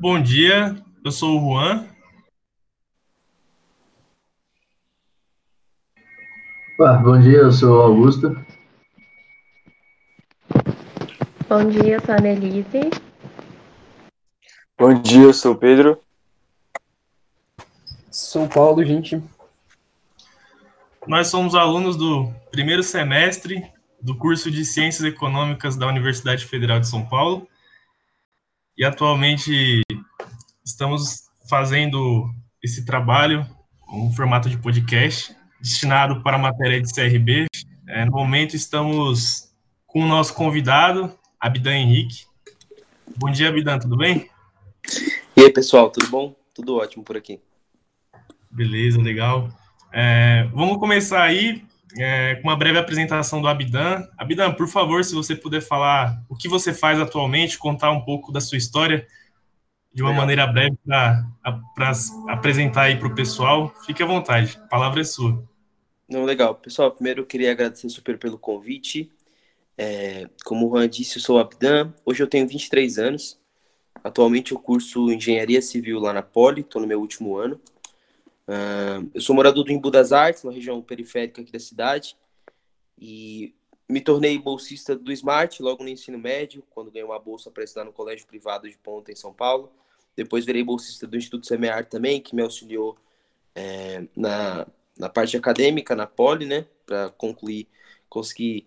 Bom dia, eu sou o Juan. bom dia, eu sou o Augusto. Bom dia, eu sou a Annelise. Bom dia, eu sou o Pedro. Sou o Paulo, gente. Nós somos alunos do primeiro semestre do curso de Ciências Econômicas da Universidade Federal de São Paulo. E atualmente estamos fazendo esse trabalho, um formato de podcast, destinado para a matéria de CRB. É, no momento estamos com o nosso convidado, Abidan Henrique. Bom dia, Abidan, tudo bem? E aí, pessoal, tudo bom? Tudo ótimo por aqui. Beleza, legal. É, vamos começar aí é, com uma breve apresentação do Abidan. Abidan, por favor, se você puder falar o que você faz atualmente, contar um pouco da sua história de uma legal. maneira breve para apresentar aí para o pessoal, fique à vontade, a palavra é sua. Não, legal. Pessoal, primeiro eu queria agradecer super pelo convite. É, como o Juan disse, eu sou o Abdan. Hoje eu tenho 23 anos. Atualmente eu curso Engenharia Civil lá na Poli, estou no meu último ano. Uh, eu sou morador do Embu das Artes, uma região periférica aqui da cidade, e me tornei bolsista do Smart logo no ensino médio, quando ganhei uma bolsa para estudar no colégio privado de Ponta, em São Paulo. Depois virei bolsista do Instituto Semear também, que me auxiliou é, na, na parte acadêmica, na Poli, né, para concluir, conseguir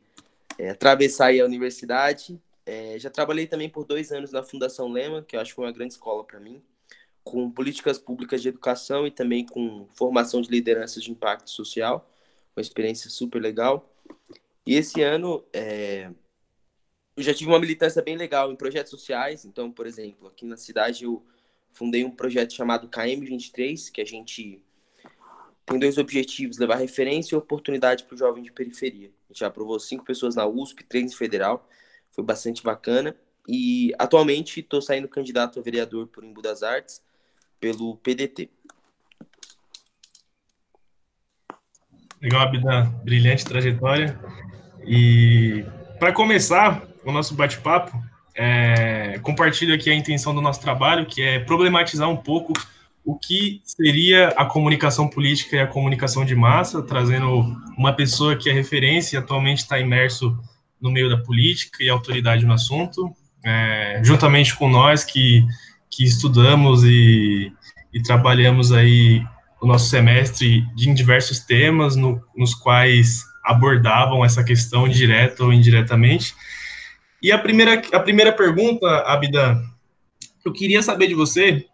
é, atravessar a universidade. É, já trabalhei também por dois anos na Fundação Lema, que eu acho que foi uma grande escola para mim com políticas públicas de educação e também com formação de lideranças de impacto social, uma experiência super legal. E esse ano é, eu já tive uma militância bem legal em projetos sociais. Então, por exemplo, aqui na cidade eu fundei um projeto chamado KM23, que a gente tem dois objetivos: levar referência e oportunidade para o jovem de periferia. A gente já aprovou cinco pessoas na USP, três em federal, foi bastante bacana. E atualmente estou saindo candidato a vereador por Embu das Artes pelo PDT. Legal, Abdan, brilhante trajetória. E para começar o nosso bate-papo, é, compartilho aqui a intenção do nosso trabalho, que é problematizar um pouco o que seria a comunicação política e a comunicação de massa, trazendo uma pessoa que é referência e atualmente está imerso no meio da política e autoridade no assunto, é, juntamente com nós que que estudamos e, e trabalhamos aí o nosso semestre em diversos temas no, nos quais abordavam essa questão direta ou indiretamente. E a primeira, a primeira pergunta, Abdan, eu queria saber de você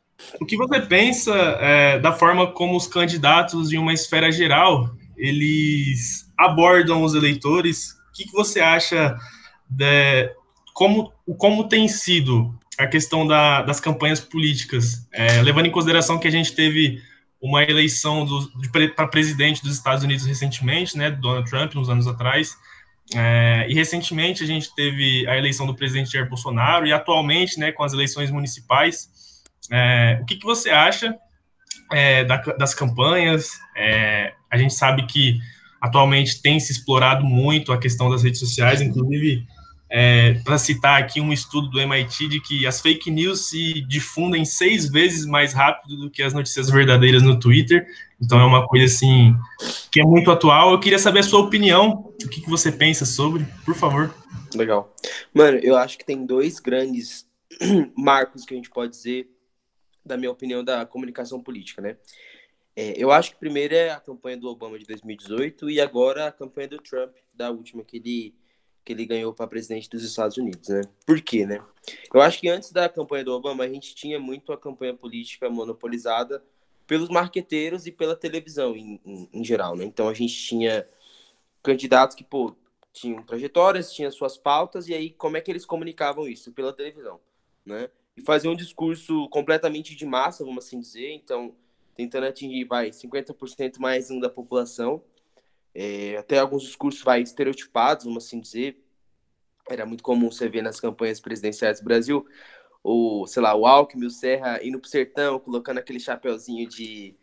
o que você pensa é, da forma como os candidatos de uma esfera geral eles abordam os eleitores. O que, que você acha de como, como tem sido a questão da, das campanhas políticas, é, levando em consideração que a gente teve uma eleição para presidente dos Estados Unidos recentemente, né, Donald Trump, uns anos atrás, é, e recentemente a gente teve a eleição do presidente Jair Bolsonaro, e atualmente, né, com as eleições municipais, é, o que, que você acha é, da, das campanhas? É, a gente sabe que atualmente tem se explorado muito a questão das redes sociais, inclusive é, para citar aqui um estudo do MIT de que as fake news se difundem seis vezes mais rápido do que as notícias verdadeiras no Twitter. Então é uma coisa assim que é muito atual. Eu queria saber a sua opinião, o que, que você pensa sobre, por favor. Legal. Mano, eu acho que tem dois grandes marcos que a gente pode dizer, da minha opinião, da comunicação política, né? É, eu acho que primeiro é a campanha do Obama de 2018 e agora a campanha do Trump, da última, que ele que ele ganhou para presidente dos Estados Unidos, né? Por quê, né? Eu acho que antes da campanha do Obama, a gente tinha muito a campanha política monopolizada pelos marqueteiros e pela televisão em, em, em geral, né? Então a gente tinha candidatos que, pô, tinham trajetórias, tinham suas pautas, e aí como é que eles comunicavam isso? Pela televisão, né? E faziam um discurso completamente de massa, vamos assim dizer, então tentando atingir, vai, 50% mais um da população, é, até alguns discursos vai, estereotipados, vamos assim dizer. Era muito comum você ver nas campanhas presidenciais do Brasil, o, sei lá, o Alckmin, o Serra indo pro sertão, colocando aquele chapeuzinho de,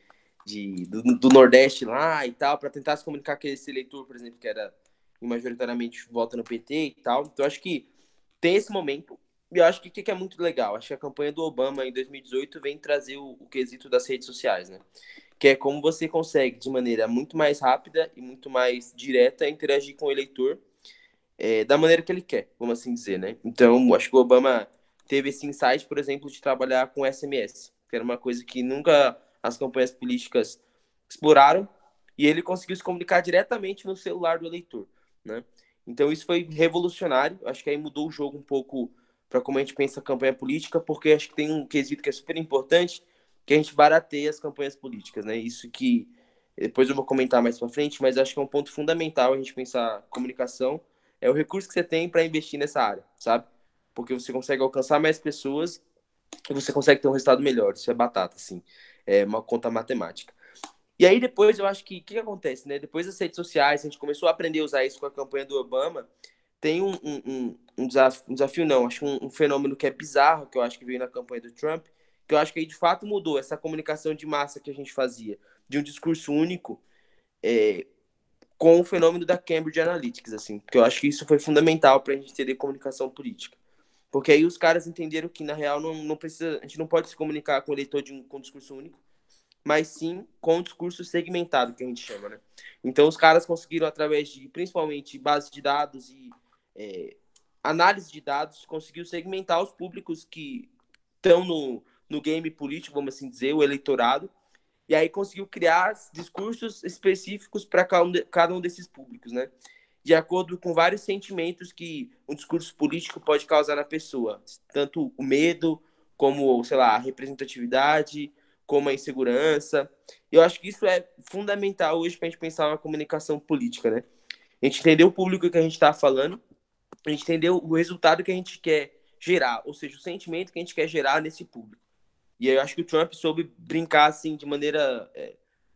de, do, do Nordeste lá e tal, para tentar se comunicar com esse eleitor, por exemplo, que era majoritariamente vota no PT e tal. Então, acho que tem esse momento eu acho que o que, que é muito legal? Acho que a campanha do Obama em 2018 vem trazer o, o quesito das redes sociais, né? Que é como você consegue, de maneira muito mais rápida e muito mais direta, interagir com o eleitor é, da maneira que ele quer, vamos assim dizer, né? Então, acho que o Obama teve esse insight, por exemplo, de trabalhar com SMS, que era uma coisa que nunca as campanhas políticas exploraram, e ele conseguiu se comunicar diretamente no celular do eleitor, né? Então isso foi revolucionário, acho que aí mudou o jogo um pouco para como a gente pensa a campanha política, porque acho que tem um quesito que é super importante, que a gente barateia as campanhas políticas, né? Isso que depois eu vou comentar mais para frente, mas acho que é um ponto fundamental a gente pensar comunicação, é o recurso que você tem para investir nessa área, sabe? Porque você consegue alcançar mais pessoas e você consegue ter um resultado melhor. Isso é batata, assim. É uma conta matemática. E aí depois eu acho que o que, que, acontece, né? Depois das redes sociais, a gente começou a aprender a usar isso com a campanha do Obama. Tem um, um, um, desafio, um desafio, não, acho um, um, fenômeno que é bizarro, que eu acho que veio na campanha do Trump, que eu acho que aí de fato mudou essa comunicação de massa que a gente fazia, de um discurso único, é, com o fenômeno da Cambridge Analytics, assim, porque eu acho que isso foi fundamental para a gente entender comunicação política. Porque aí os caras entenderam que, na real, não, não precisa, a gente não pode se comunicar com o eleitor de um, com um discurso único, mas sim com o discurso segmentado, que a gente chama, né? Então, os caras conseguiram, através de, principalmente, base de dados e é, análise de dados, conseguiu segmentar os públicos que estão no, no game político, vamos assim dizer, o eleitorado, e aí conseguiu criar discursos específicos para cada um desses públicos, né? De acordo com vários sentimentos que um discurso político pode causar na pessoa, tanto o medo, como, sei lá, a representatividade, como a insegurança. Eu acho que isso é fundamental hoje para a gente pensar uma comunicação política, né? A gente entender o público que a gente está falando, a gente entender o resultado que a gente quer gerar, ou seja, o sentimento que a gente quer gerar nesse público. E eu acho que o Trump soube brincar assim de maneira, é,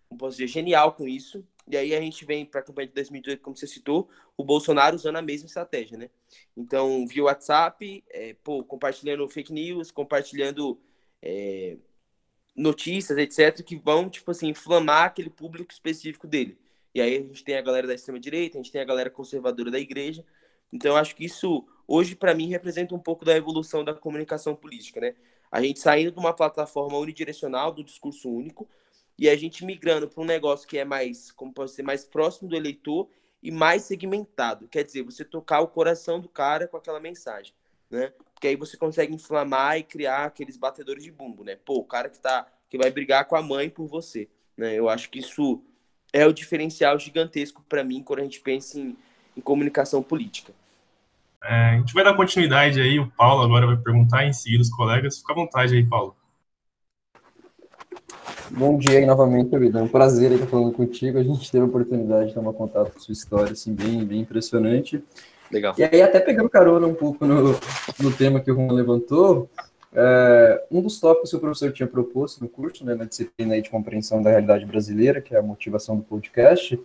como posso dizer, genial com isso. E aí a gente vem para a campanha de 2018, como você citou, o Bolsonaro usando a mesma estratégia, né? Então, via WhatsApp, é, pô, compartilhando fake news, compartilhando é, notícias, etc., que vão, tipo assim, inflamar aquele público específico dele. E aí a gente tem a galera da extrema-direita, a gente tem a galera conservadora da igreja. Então, eu acho que isso, hoje, para mim, representa um pouco da evolução da comunicação política, né? A gente saindo de uma plataforma unidirecional, do discurso único, e a gente migrando para um negócio que é mais, como pode ser, mais próximo do eleitor e mais segmentado. Quer dizer, você tocar o coração do cara com aquela mensagem, né? Porque aí você consegue inflamar e criar aqueles batedores de bumbo, né? Pô, o cara que tá que vai brigar com a mãe por você, né? Eu acho que isso é o diferencial gigantesco para mim quando a gente pensa em, em comunicação política. É, a gente vai dar continuidade aí, o Paulo agora vai perguntar em seguida os colegas. Fica à vontade aí, Paulo. Bom dia aí novamente, Abidão. É um prazer estar falando contigo. A gente teve a oportunidade de tomar contato com sua história, assim, bem, bem impressionante. Legal. E aí, até pegando carona um pouco no, no tema que o Juan levantou, é, um dos tópicos que o professor tinha proposto no curso, né, na disciplina de compreensão da realidade brasileira, que é a motivação do podcast,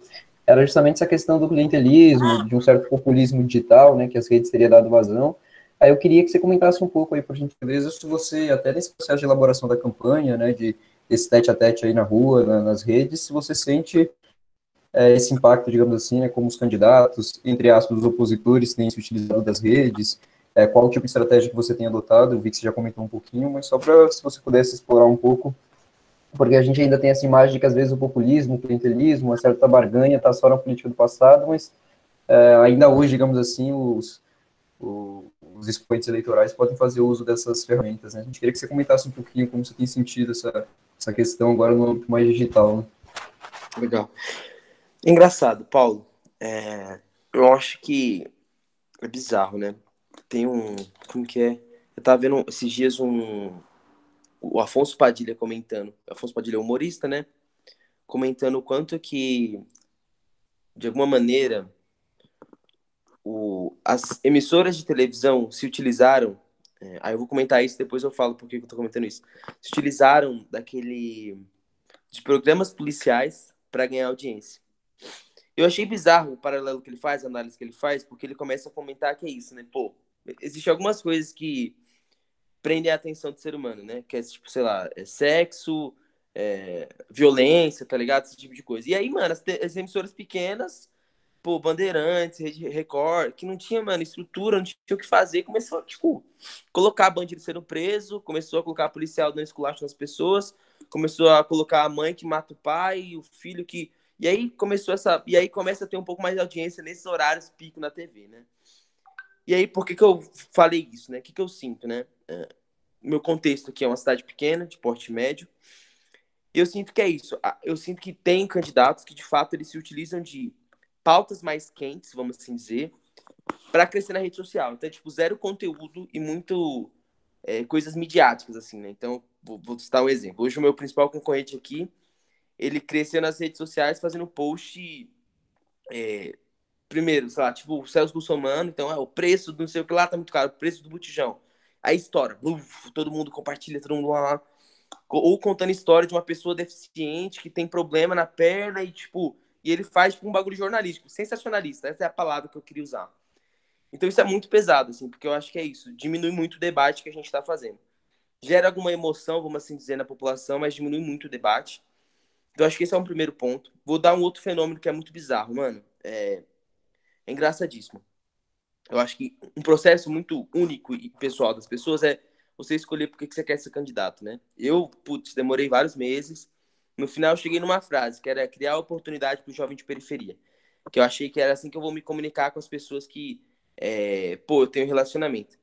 era justamente essa questão do clientelismo, de um certo populismo digital, né, que as redes teriam dado vazão. Aí eu queria que você comentasse um pouco aí, por gentileza, se você, até nesse processo de elaboração da campanha, né, de esse tete a tete aí na rua, na, nas redes, se você sente é, esse impacto, digamos assim, né, como os candidatos, entre aspas, os opositores têm se utilizado das redes, é, qual o tipo de estratégia que você tem adotado, eu vi que você já comentou um pouquinho, mas só para, se você pudesse explorar um pouco, porque a gente ainda tem essa imagem de que às vezes o populismo, o clientelismo, uma certa barganha está só na política do passado, mas é, ainda hoje, digamos assim, os, os, os expoentes eleitorais podem fazer uso dessas ferramentas, né? A gente queria que você comentasse um pouquinho como você tem sentido essa, essa questão agora no âmbito mais digital, né? Legal. Engraçado, Paulo. É, eu acho que é bizarro, né? Tem um. Como que é? Eu tava vendo esses dias um. O Afonso Padilha comentando. Afonso Padilha é humorista, né? Comentando o quanto que, de alguma maneira, o, as emissoras de televisão se utilizaram. É, aí eu vou comentar isso, depois eu falo por que eu tô comentando isso. Se utilizaram daquele. de programas policiais para ganhar audiência. Eu achei bizarro o paralelo que ele faz, a análise que ele faz, porque ele começa a comentar que é isso, né? Pô, existem algumas coisas que prendem a atenção do ser humano, né? Que é, tipo, sei lá, é sexo, é, violência, tá ligado? Esse tipo de coisa. E aí, mano, as, as emissoras pequenas pô, Bandeirantes, Rede Record, que não tinha, mano, estrutura, não tinha o que fazer, começou, tipo, colocar bandido sendo preso, começou a colocar policial dando esculacho nas pessoas, começou a colocar a mãe que mata o pai, o filho que. E aí começou essa. E aí começa a ter um pouco mais de audiência nesses horários pico na TV, né? E aí, por que, que eu falei isso, né? O que, que eu sinto, né? É, meu contexto aqui é uma cidade pequena, de porte médio. E eu sinto que é isso. Eu sinto que tem candidatos que, de fato, eles se utilizam de pautas mais quentes, vamos assim dizer, para crescer na rede social. Então, é, tipo, zero conteúdo e muito é, coisas midiáticas, assim, né? Então, vou, vou citar um exemplo. Hoje, o meu principal concorrente aqui, ele cresceu nas redes sociais fazendo post. É, primeiro, sei lá, tipo, o Celso Russomano, então, é, o preço do não sei o que lá tá muito caro, o preço do botijão. Aí estoura, uf, todo mundo compartilha, todo mundo lá, Ou contando história de uma pessoa deficiente que tem problema na perna e, tipo, e ele faz tipo, um bagulho jornalístico, sensacionalista, essa é a palavra que eu queria usar. Então isso é muito pesado, assim, porque eu acho que é isso, diminui muito o debate que a gente está fazendo. Gera alguma emoção, vamos assim dizer, na população, mas diminui muito o debate. Então acho que esse é um primeiro ponto. Vou dar um outro fenômeno que é muito bizarro, mano. É, é engraçadíssimo. Eu acho que um processo muito único e pessoal das pessoas é você escolher por que você quer ser candidato, né? Eu, putz, demorei vários meses no final, eu cheguei numa frase, que era criar oportunidade para o jovem de periferia. Que eu achei que era assim que eu vou me comunicar com as pessoas que, é, pô, eu tenho relacionamento.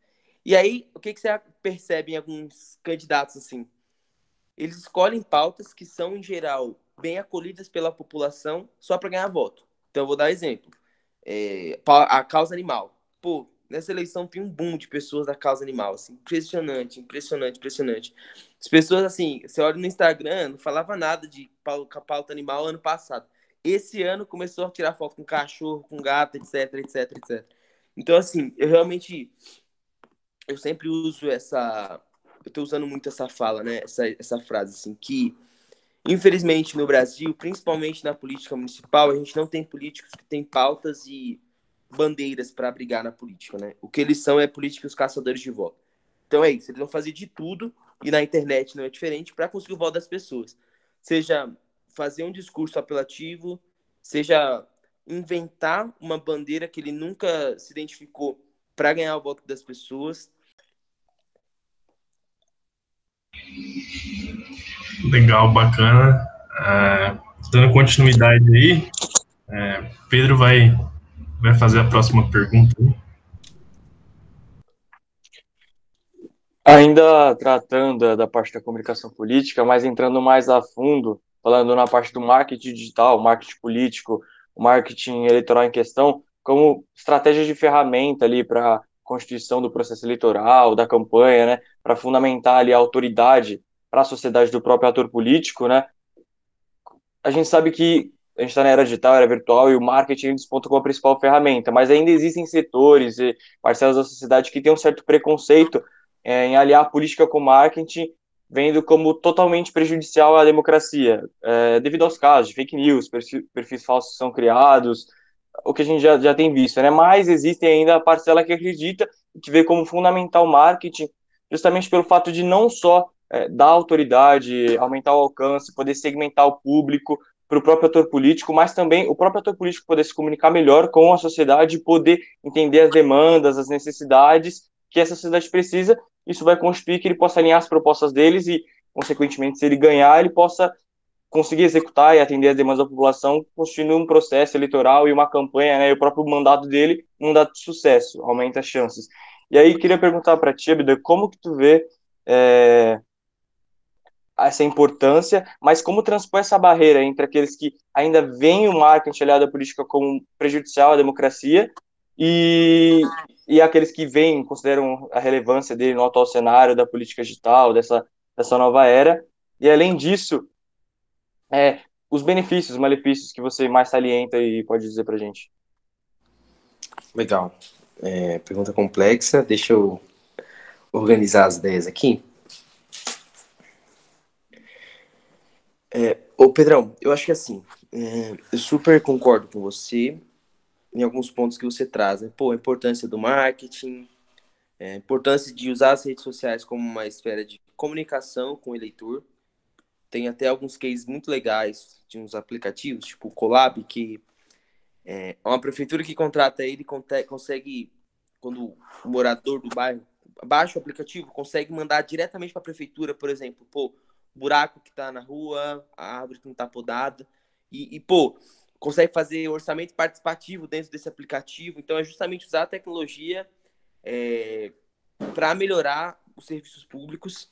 E aí, o que, que você percebe em alguns candidatos assim? Eles escolhem pautas que são, em geral, bem acolhidas pela população só para ganhar voto. Então, eu vou dar exemplo. É, a causa animal. Pô, nessa eleição tem um boom de pessoas da causa animal, assim, impressionante, impressionante, impressionante. As pessoas, assim, você olha no Instagram, não falava nada de pauta animal ano passado. Esse ano começou a tirar foto com cachorro, com gato, etc, etc, etc. Então, assim, eu realmente, eu sempre uso essa, eu tô usando muito essa fala, né, essa, essa frase, assim, que, infelizmente, no Brasil, principalmente na política municipal, a gente não tem políticos que têm pautas e bandeiras para brigar na política, né? O que eles são é políticos caçadores de voto. Então é isso, eles vão fazer de tudo, e na internet não é diferente, para conseguir o voto das pessoas. Seja fazer um discurso apelativo, seja inventar uma bandeira que ele nunca se identificou para ganhar o voto das pessoas. Legal, bacana. É, dando continuidade aí, é, Pedro vai vai fazer a próxima pergunta. Ainda tratando da parte da comunicação política, mas entrando mais a fundo, falando na parte do marketing digital, marketing político, marketing eleitoral em questão, como estratégia de ferramenta ali para constituição do processo eleitoral, da campanha, né, para fundamentar ali a autoridade para a sociedade do próprio ator político, né? A gente sabe que a gente está na era digital, era virtual, e o marketing desponta como a principal ferramenta, mas ainda existem setores e parcelas da sociedade que têm um certo preconceito é, em aliar a política com o marketing, vendo como totalmente prejudicial à democracia, é, devido aos casos de fake news, perfis, falsos são criados, o que a gente já, já tem visto, né? Mas existe ainda a parcela que acredita que vê como fundamental o marketing, justamente pelo fato de não só é, dar autoridade, aumentar o alcance, poder segmentar o público, para o próprio ator político, mas também o próprio ator político poder se comunicar melhor com a sociedade poder entender as demandas, as necessidades que essa sociedade precisa. Isso vai constituir que ele possa alinhar as propostas deles e, consequentemente, se ele ganhar, ele possa conseguir executar e atender as demandas da população, constituindo um processo eleitoral e uma campanha, né, e o próprio mandato dele, um mandato de sucesso, aumenta as chances. E aí, queria perguntar para ti, Abida, como que tu vê é, essa importância, mas como transpor essa barreira entre aqueles que ainda veem o marketing aliado à política como prejudicial à democracia e, e aqueles que veem, consideram a relevância dele no atual cenário da política digital, dessa, dessa nova era. E além disso, é, os benefícios, os malefícios que você mais salienta e pode dizer para gente. Legal. É, pergunta complexa, deixa eu organizar as ideias aqui. É, ô Pedrão, eu acho que assim, é, eu super concordo com você em alguns pontos que você traz, né? Pô, a importância do marketing, é, a importância de usar as redes sociais como uma esfera de comunicação com o eleitor. Tem até alguns cases muito legais de uns aplicativos, tipo o Colab, que É uma prefeitura que contrata ele consegue, quando o morador do bairro baixa o aplicativo, consegue mandar diretamente para a prefeitura, por exemplo, pô, buraco que está na rua, a árvore que não está podada, e, e, pô, consegue fazer orçamento participativo dentro desse aplicativo. Então, é justamente usar a tecnologia é, para melhorar os serviços públicos.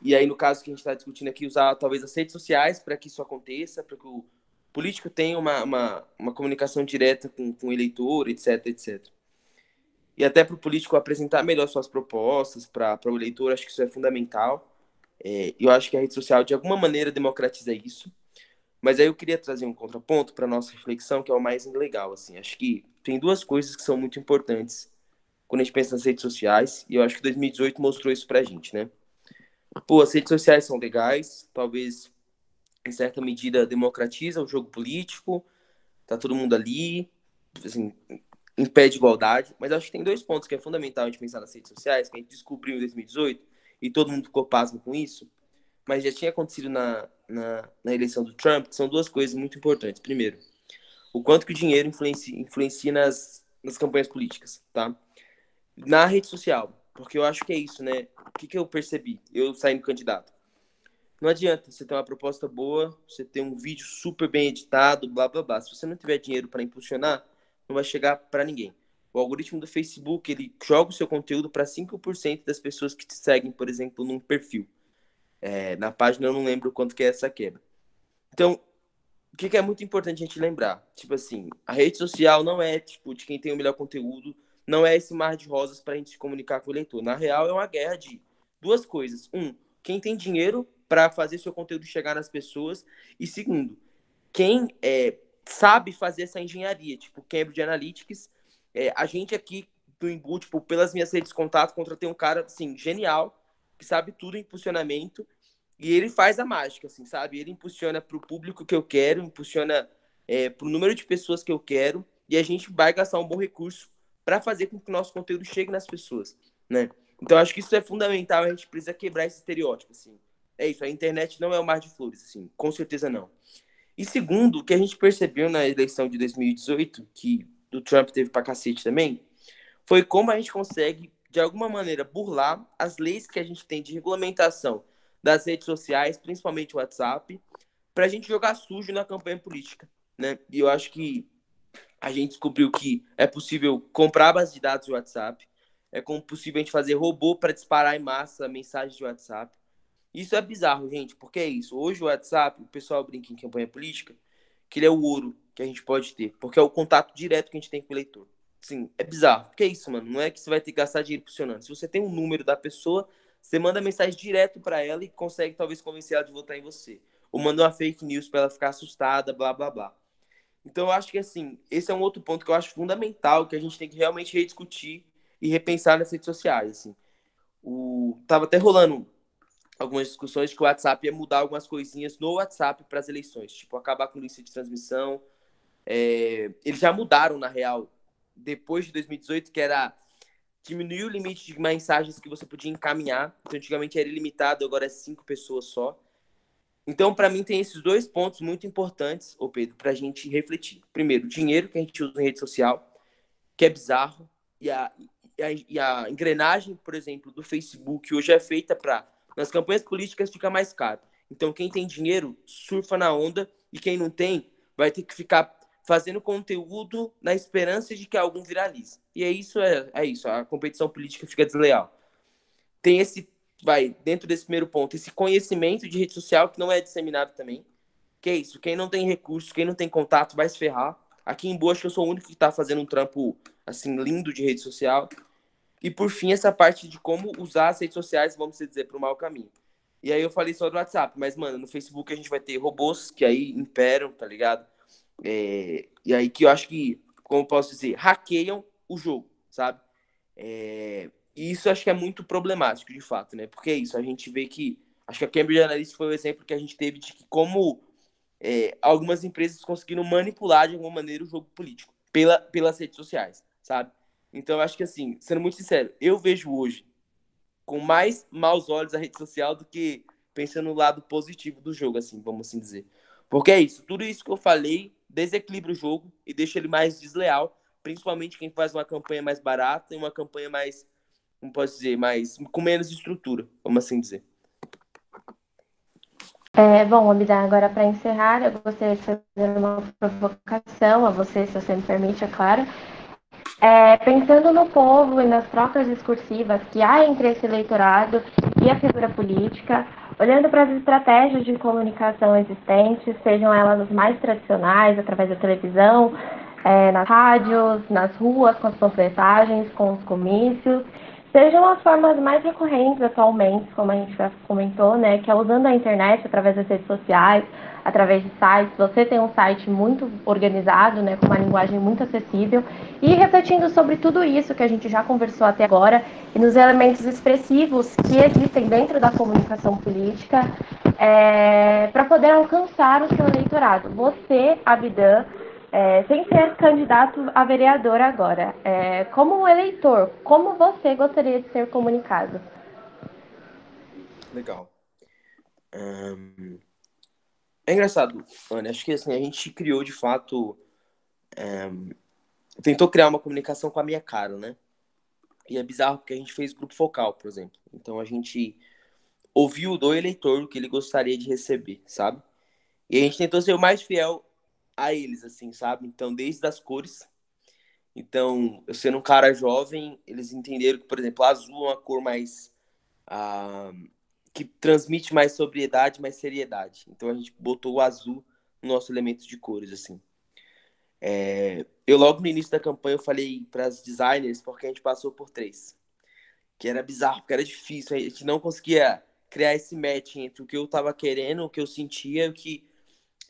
E aí, no caso que a gente está discutindo aqui, usar talvez as redes sociais para que isso aconteça, para que o político tenha uma, uma, uma comunicação direta com, com o eleitor, etc, etc. E até para o político apresentar melhor suas propostas para o eleitor, acho que isso é fundamental. É, eu acho que a rede social, de alguma maneira, democratiza isso. Mas aí eu queria trazer um contraponto para nossa reflexão, que é o mais legal. Assim. Acho que tem duas coisas que são muito importantes quando a gente pensa nas redes sociais, e eu acho que 2018 mostrou isso para a gente, né? Pô, as redes sociais são legais, talvez em certa medida, democratiza o jogo político, tá todo mundo ali, assim, impede igualdade, mas acho que tem dois pontos que é fundamental a gente pensar nas redes sociais, que a gente descobriu em 2018, e todo mundo ficou pasmo com isso, mas já tinha acontecido na, na, na, eleição do Trump, são duas coisas muito importantes. Primeiro, o quanto que o dinheiro influencia, influencia nas, nas campanhas políticas, tá? Na rede social, porque eu acho que é isso, né? O que, que eu percebi? Eu saindo candidato. Não adianta você ter uma proposta boa, você ter um vídeo super bem editado, blá blá blá. Se você não tiver dinheiro para impulsionar, não vai chegar para ninguém. O algoritmo do Facebook, ele joga o seu conteúdo para 5% das pessoas que te seguem, por exemplo, num perfil. É, na página eu não lembro quanto que é essa quebra. Então, o que, que é muito importante a gente lembrar? Tipo assim, a rede social não é tipo de quem tem o melhor conteúdo, não é esse mar de rosas para a gente se comunicar com o leitor. Na real, é uma guerra de duas coisas. Um, quem tem dinheiro para fazer seu conteúdo chegar nas pessoas. E segundo, quem é, sabe fazer essa engenharia, tipo Cambridge Analytics, é, a gente aqui do Imbu, tipo, pelas minhas redes de contato, contratei um cara, assim, genial, que sabe tudo em impulsionamento, e ele faz a mágica, assim, sabe? Ele impulsiona para o público que eu quero, impulsiona é, para o número de pessoas que eu quero, e a gente vai gastar um bom recurso para fazer com que o nosso conteúdo chegue nas pessoas, né? Então, acho que isso é fundamental, a gente precisa quebrar esse estereótipo, assim é isso, a internet não é o mar de flores, assim, com certeza não. E segundo, o que a gente percebeu na eleição de 2018, que do Trump teve pra cacete também, foi como a gente consegue, de alguma maneira, burlar as leis que a gente tem de regulamentação das redes sociais, principalmente o WhatsApp, pra gente jogar sujo na campanha política, né? E eu acho que a gente descobriu que é possível comprar base de dados do WhatsApp, é como possível a gente fazer robô para disparar em massa mensagens de WhatsApp, isso é bizarro, gente, porque é isso. Hoje o WhatsApp, o pessoal brinca em campanha política, que ele é o ouro que a gente pode ter, porque é o contato direto que a gente tem com o eleitor. Sim, é bizarro. Porque é isso, mano. Não é que você vai ter que gastar dinheiro funcionando. Se você tem um número da pessoa, você manda mensagem direto para ela e consegue talvez convencer ela de votar em você. Ou manda uma fake news para ela ficar assustada, blá blá blá. Então eu acho que assim, esse é um outro ponto que eu acho fundamental que a gente tem que realmente rediscutir e repensar nas redes sociais, assim. O tava até rolando algumas discussões que o WhatsApp ia mudar algumas coisinhas no WhatsApp para as eleições, tipo acabar com lista de transmissão. É, eles já mudaram, na real, depois de 2018, que era diminuir o limite de mensagens que você podia encaminhar. Então, antigamente era ilimitado, agora é cinco pessoas só. Então, para mim, tem esses dois pontos muito importantes, ô Pedro, para a gente refletir. Primeiro, o dinheiro que a gente usa em rede social, que é bizarro, e a, e a, e a engrenagem, por exemplo, do Facebook hoje é feita para nas campanhas políticas fica mais caro. Então, quem tem dinheiro surfa na onda e quem não tem vai ter que ficar fazendo conteúdo na esperança de que algum viralize. E é isso, é, é isso. A competição política fica desleal. Tem esse, vai, dentro desse primeiro ponto, esse conhecimento de rede social que não é disseminado também. Que é isso. Quem não tem recurso, quem não tem contato, vai se ferrar. Aqui em Boa, acho que eu sou o único que está fazendo um trampo, assim, lindo de rede social. E por fim, essa parte de como usar as redes sociais, vamos dizer, para o mau caminho. E aí eu falei só do WhatsApp, mas, mano, no Facebook a gente vai ter robôs que aí imperam, tá ligado? É, e aí que eu acho que, como posso dizer, hackeiam o jogo, sabe? É, e isso acho que é muito problemático, de fato, né? Porque é isso, a gente vê que. Acho que a Cambridge Analytica foi o exemplo que a gente teve de que como é, algumas empresas conseguiram manipular de alguma maneira o jogo político pela, pelas redes sociais, sabe? Então, acho que, assim, sendo muito sincero, eu vejo hoje com mais maus olhos a rede social do que pensando no lado positivo do jogo, assim, vamos assim dizer. Porque é isso, tudo isso que eu falei desequilibra o jogo e deixa ele mais desleal, principalmente quem faz uma campanha mais barata e uma campanha mais, como posso dizer, mais com menos estrutura, vamos assim dizer. É, bom, Abidá, agora para encerrar, eu gostaria de fazer uma provocação a você, se você me permite, é claro. É, pensando no povo e nas trocas discursivas que há entre esse eleitorado e a figura política, olhando para as estratégias de comunicação existentes, sejam elas as mais tradicionais, através da televisão, é, nas rádios, nas ruas, com as panfletagens, com os comícios, sejam as formas mais recorrentes atualmente, como a gente já comentou, né, que é usando a internet através das redes sociais, através de sites. Você tem um site muito organizado, né, com uma linguagem muito acessível e refletindo sobre tudo isso que a gente já conversou até agora e nos elementos expressivos que existem dentro da comunicação política é, para poder alcançar o seu eleitorado. Você, Abidan, é, sem ser candidato a vereador agora, é, como eleitor, como você gostaria de ser comunicado? Legal. Um, é engraçado, Ana. Acho que assim, a gente criou de fato. Um, tentou criar uma comunicação com a minha cara, né? E é bizarro porque a gente fez grupo focal, por exemplo. Então a gente ouviu do eleitor o que ele gostaria de receber, sabe? E a gente tentou ser o mais fiel a eles, assim, sabe? Então, desde as cores. Então, eu sendo um cara jovem, eles entenderam que, por exemplo, azul é uma cor mais. Uh, que transmite mais sobriedade, mais seriedade. Então, a gente botou o azul no nosso elemento de cores, assim. É, eu, logo no início da campanha, eu falei para as designers, porque a gente passou por três. Que era bizarro, porque era difícil. A gente não conseguia criar esse match entre o que eu estava querendo, o que eu sentia o que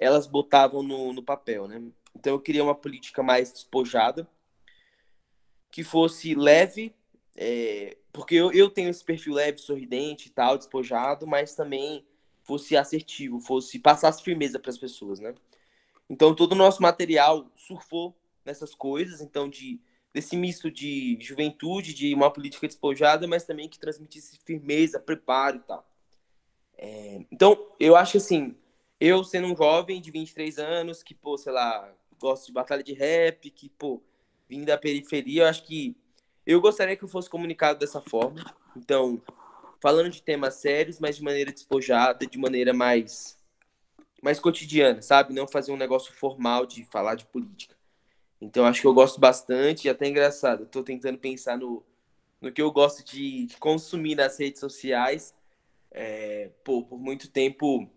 elas botavam no, no papel, né? Então eu queria uma política mais despojada, que fosse leve, é, porque eu, eu tenho esse perfil leve, sorridente e tal, despojado, mas também fosse assertivo, fosse passasse firmeza para as pessoas, né? Então todo o nosso material surfou nessas coisas, então de desse misto de juventude, de uma política despojada, mas também que transmitisse firmeza, preparo e tal. É, então eu acho assim eu sendo um jovem de 23 anos, que, pô, sei lá, gosto de batalha de rap, que, pô, vim da periferia, eu acho que eu gostaria que eu fosse comunicado dessa forma. Então, falando de temas sérios, mas de maneira despojada, de maneira mais mais cotidiana, sabe? Não fazer um negócio formal de falar de política. Então, acho que eu gosto bastante e até engraçado. Estou tentando pensar no, no que eu gosto de, de consumir nas redes sociais. É, pô, por muito tempo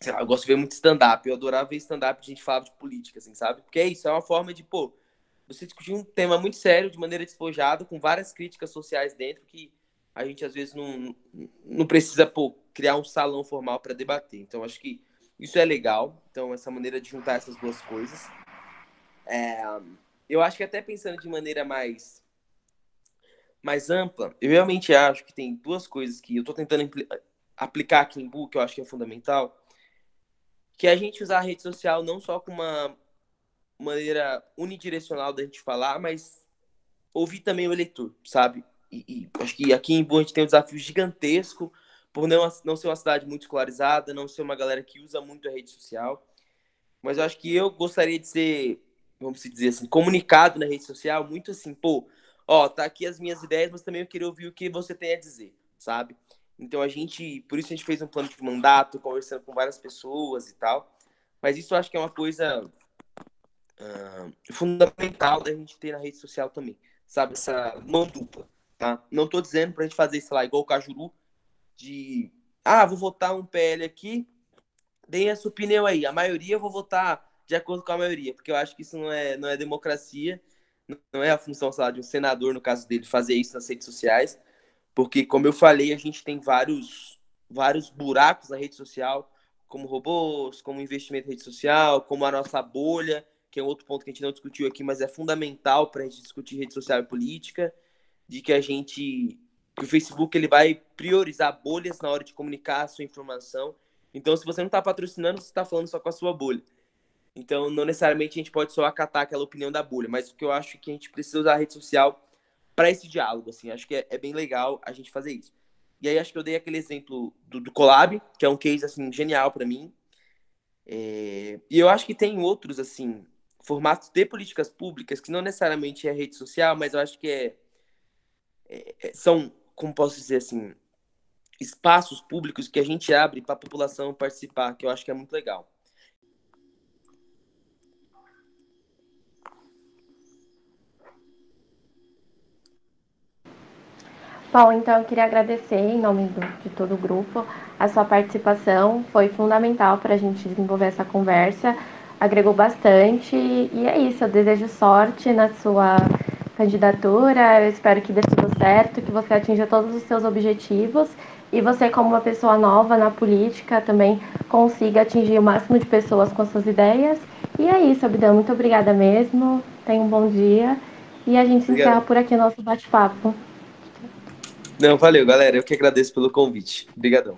sei lá, eu gosto de ver muito stand-up. Eu adorava ver stand-up de gente falava de política, assim, sabe? Porque é isso, é uma forma de, pô, você discutir um tema muito sério, de maneira despojada, com várias críticas sociais dentro, que a gente às vezes não, não precisa, pô, criar um salão formal para debater. Então, acho que isso é legal. Então, essa maneira de juntar essas duas coisas. É, eu acho que até pensando de maneira mais mais ampla, eu realmente acho que tem duas coisas que eu estou tentando aplicar aqui em Bu, que eu acho que é fundamental, que é a gente usar a rede social não só com uma maneira unidirecional da gente falar, mas ouvir também o eleitor, sabe? E, e acho que aqui em Boa a gente tem um desafio gigantesco por não, não ser uma cidade muito escolarizada, não ser uma galera que usa muito a rede social. Mas eu acho que eu gostaria de ser, vamos dizer assim, comunicado na rede social, muito assim, pô, ó, tá aqui as minhas ideias, mas também eu queria ouvir o que você tem a dizer, sabe? Então a gente, por isso a gente fez um plano de mandato, conversando com várias pessoas e tal. Mas isso eu acho que é uma coisa uh, fundamental da gente ter na rede social também, sabe? Essa mão dupla, tá? Não tô dizendo pra gente fazer, sei lá, igual o Cajuru, de, ah, vou votar um PL aqui, deem a sua opinião aí. A maioria eu vou votar de acordo com a maioria, porque eu acho que isso não é, não é democracia, não é a função, sei lá, de um senador, no caso dele, fazer isso nas redes sociais. Porque, como eu falei, a gente tem vários, vários buracos na rede social, como robôs, como investimento em rede social, como a nossa bolha, que é outro ponto que a gente não discutiu aqui, mas é fundamental para a gente discutir rede social e política, de que a gente que o Facebook ele vai priorizar bolhas na hora de comunicar a sua informação. Então, se você não está patrocinando, você está falando só com a sua bolha. Então, não necessariamente a gente pode só acatar aquela opinião da bolha, mas o que eu acho é que a gente precisa usar a rede social para esse diálogo, assim. Acho que é, é, bem legal a gente fazer isso. E aí acho que eu dei aquele exemplo do, do Collab, que é um case, assim, genial para mim. É, e eu acho que tem outros, assim, formatos de políticas públicas, que não necessariamente é rede social, mas eu acho que é, é, é são, como posso dizer assim, espaços públicos que a gente abre para a população participar, que eu acho que é muito legal. Bom, então eu queria agradecer em nome do, de todo o grupo a sua participação, foi fundamental para a gente desenvolver essa conversa, agregou bastante e é isso, eu desejo sorte na sua candidatura, eu espero que dê tudo certo, que você atinja todos os seus objetivos e você, como uma pessoa nova na política, também consiga atingir o máximo de pessoas com as suas ideias. E é isso, Abdão, muito obrigada mesmo, tenha um bom dia e a gente Obrigado. encerra por aqui o nosso bate-papo. Não, valeu, galera. Eu que agradeço pelo convite. Obrigadão.